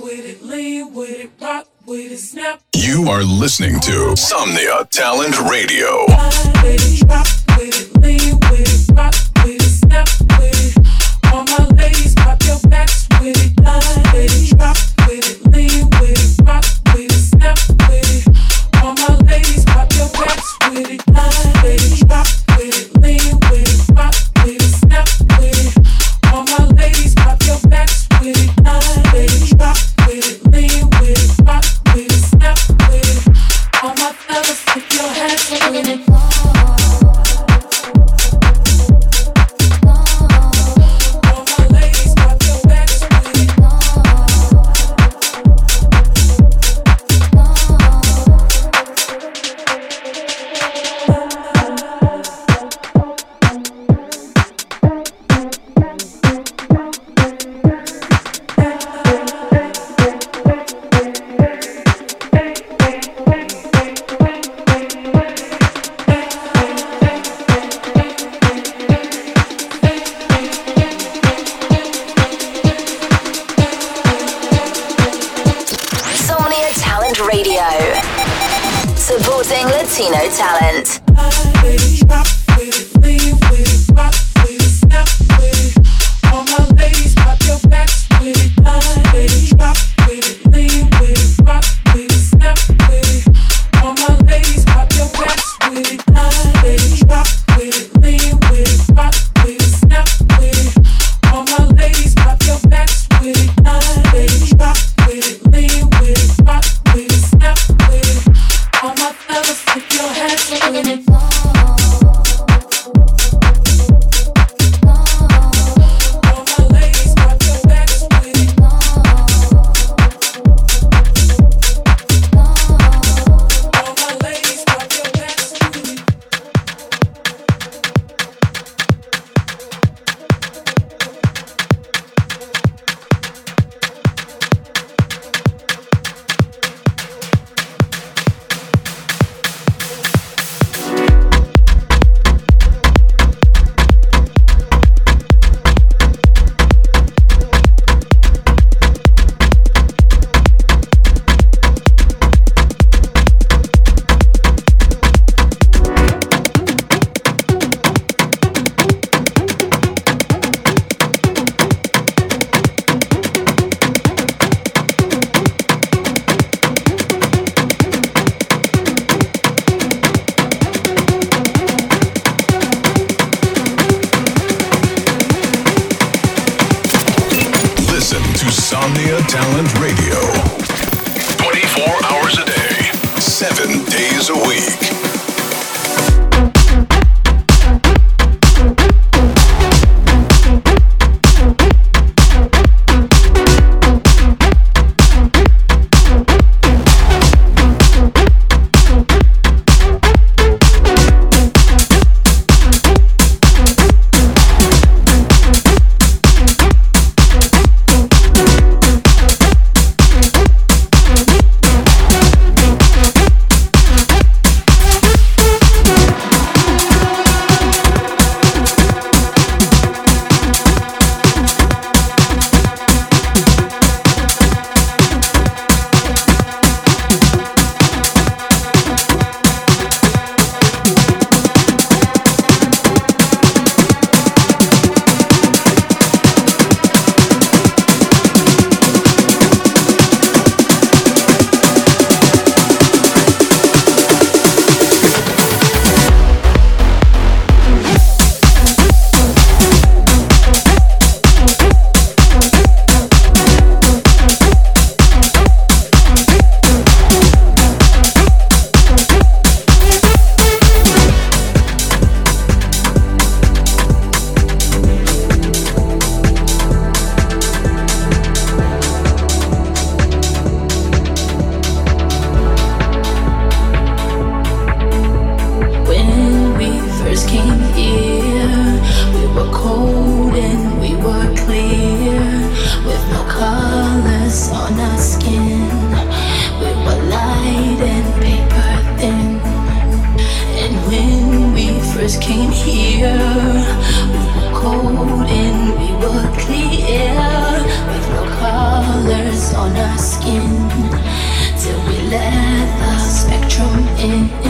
with it, with it, rock with it, snap. You are listening to Somnia Talent Radio. With it, with it. Talent Radio. control in.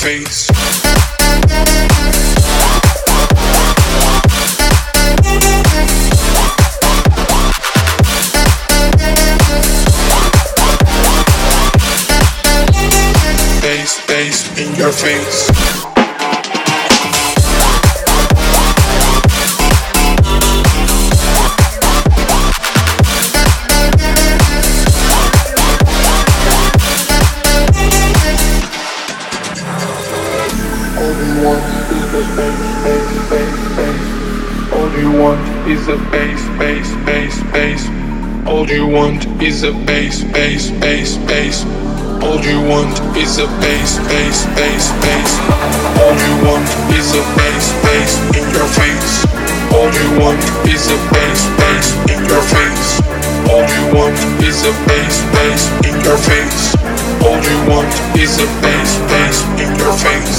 face. Face, in your face. A bass, bass, bass, bass. All you want is a bass, bass, bass, bass. All you want is a bass, bass your face. All you want is a bass, bass in your face. All you want is a bass, bass in your face. All you want is a bass, bass in your face. All you want is a bass, bass in your face.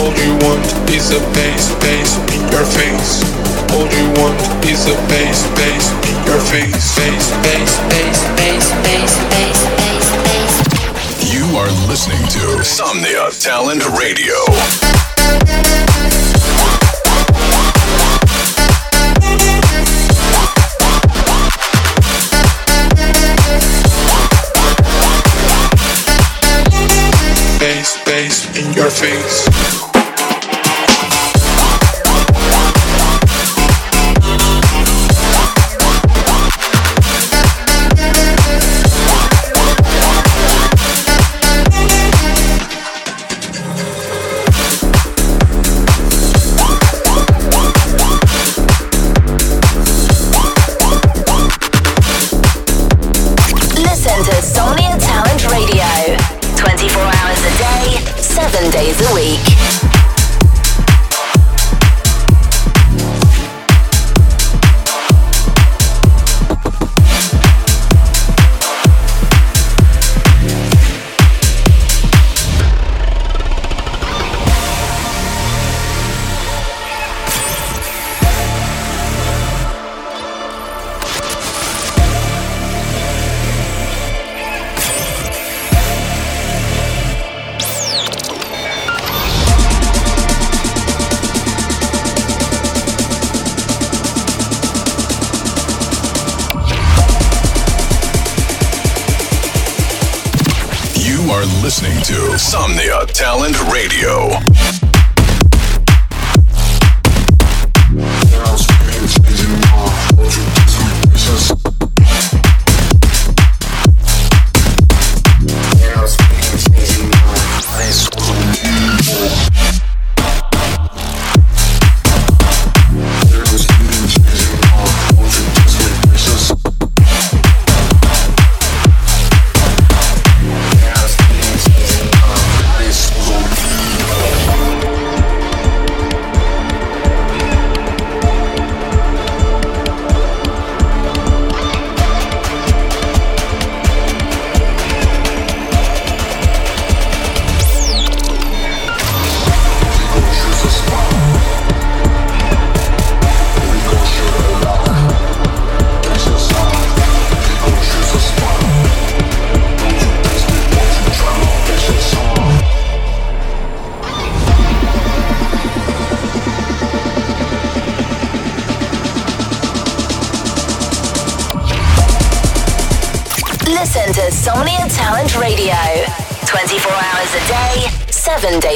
All you want is a bass, bass in your face. Bass, bass, bass, bass, bass, bass, bass, bass. You are listening to Somnia Talent Radio. Bass, bass in your face.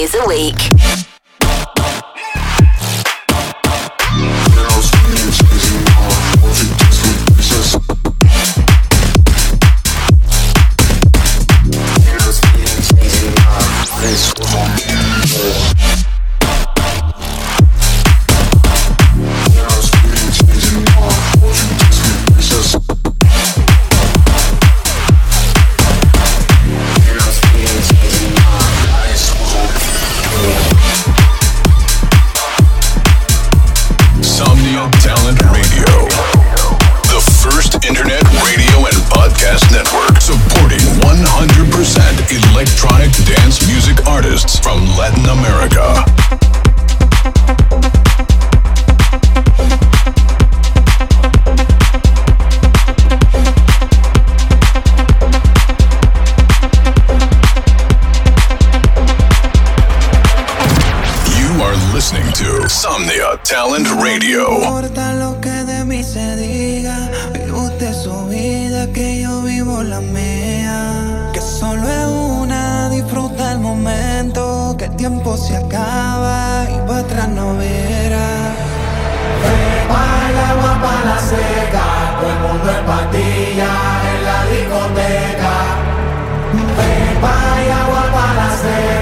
Days a week. Talent Radio. importa lo que de mí se diga. Vive usted su vida, que yo vivo la mía. Que solo es una, disfruta el momento. Que el tiempo se acaba y para atrás no verá. Baila agua para la seca, todo el mundo en patilla en la discoteca. Baila agua para la seca,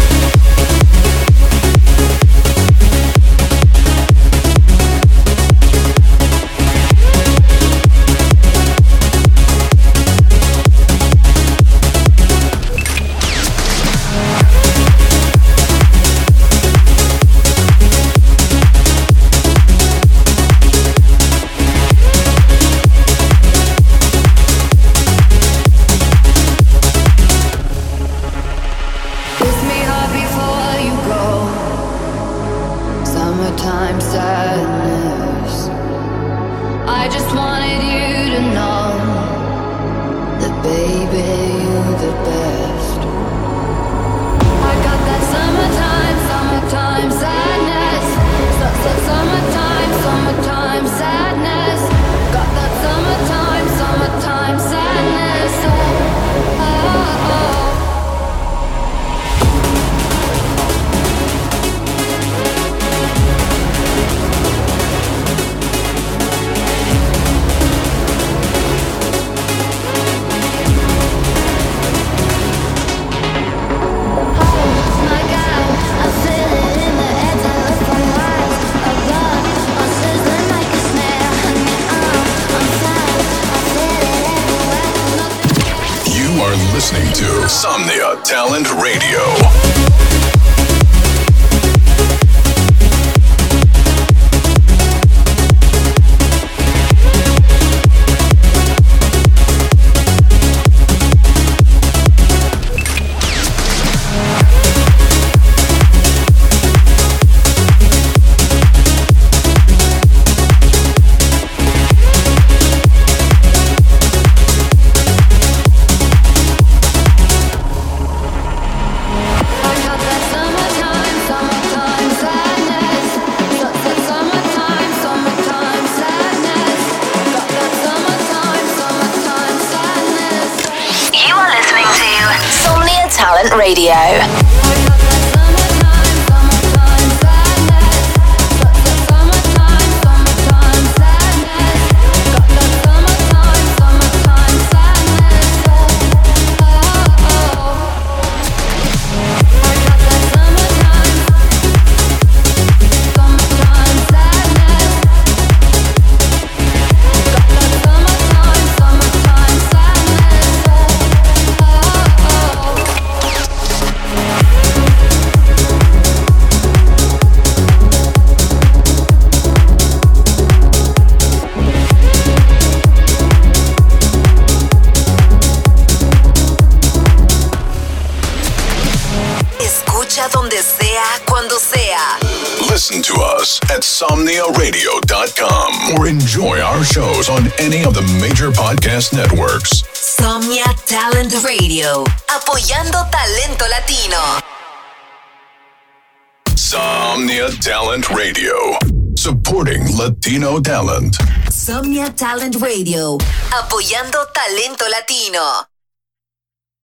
listening to Somnia Talent Radio. Radio. insomniaradio.com or enjoy our shows on any of the major podcast networks. Somnia Talent Radio, apoyando talento latino. Somnia Talent Radio, supporting Latino talent. Somnia Talent Radio, apoyando talento latino.